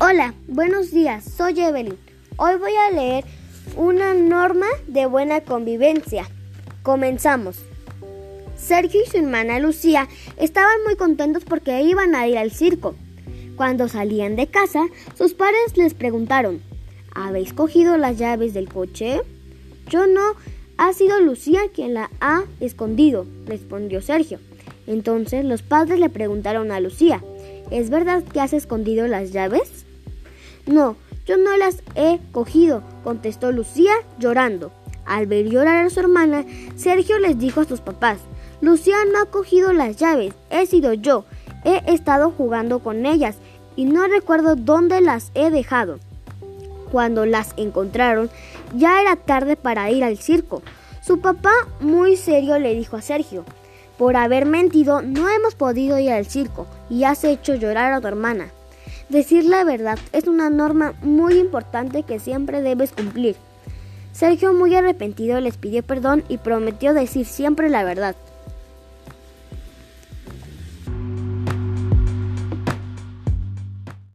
Hola, buenos días, soy Evelyn. Hoy voy a leer una norma de buena convivencia. Comenzamos. Sergio y su hermana Lucía estaban muy contentos porque iban a ir al circo. Cuando salían de casa, sus padres les preguntaron, ¿habéis cogido las llaves del coche? Yo no, ha sido Lucía quien la ha escondido, respondió Sergio. Entonces los padres le preguntaron a Lucía, ¿es verdad que has escondido las llaves? No, yo no las he cogido, contestó Lucía llorando. Al ver llorar a su hermana, Sergio les dijo a sus papás, Lucía no ha cogido las llaves, he sido yo, he estado jugando con ellas y no recuerdo dónde las he dejado. Cuando las encontraron, ya era tarde para ir al circo. Su papá, muy serio, le dijo a Sergio, por haber mentido, no hemos podido ir al circo y has hecho llorar a tu hermana. Decir la verdad es una norma muy importante que siempre debes cumplir. Sergio, muy arrepentido, les pidió perdón y prometió decir siempre la verdad.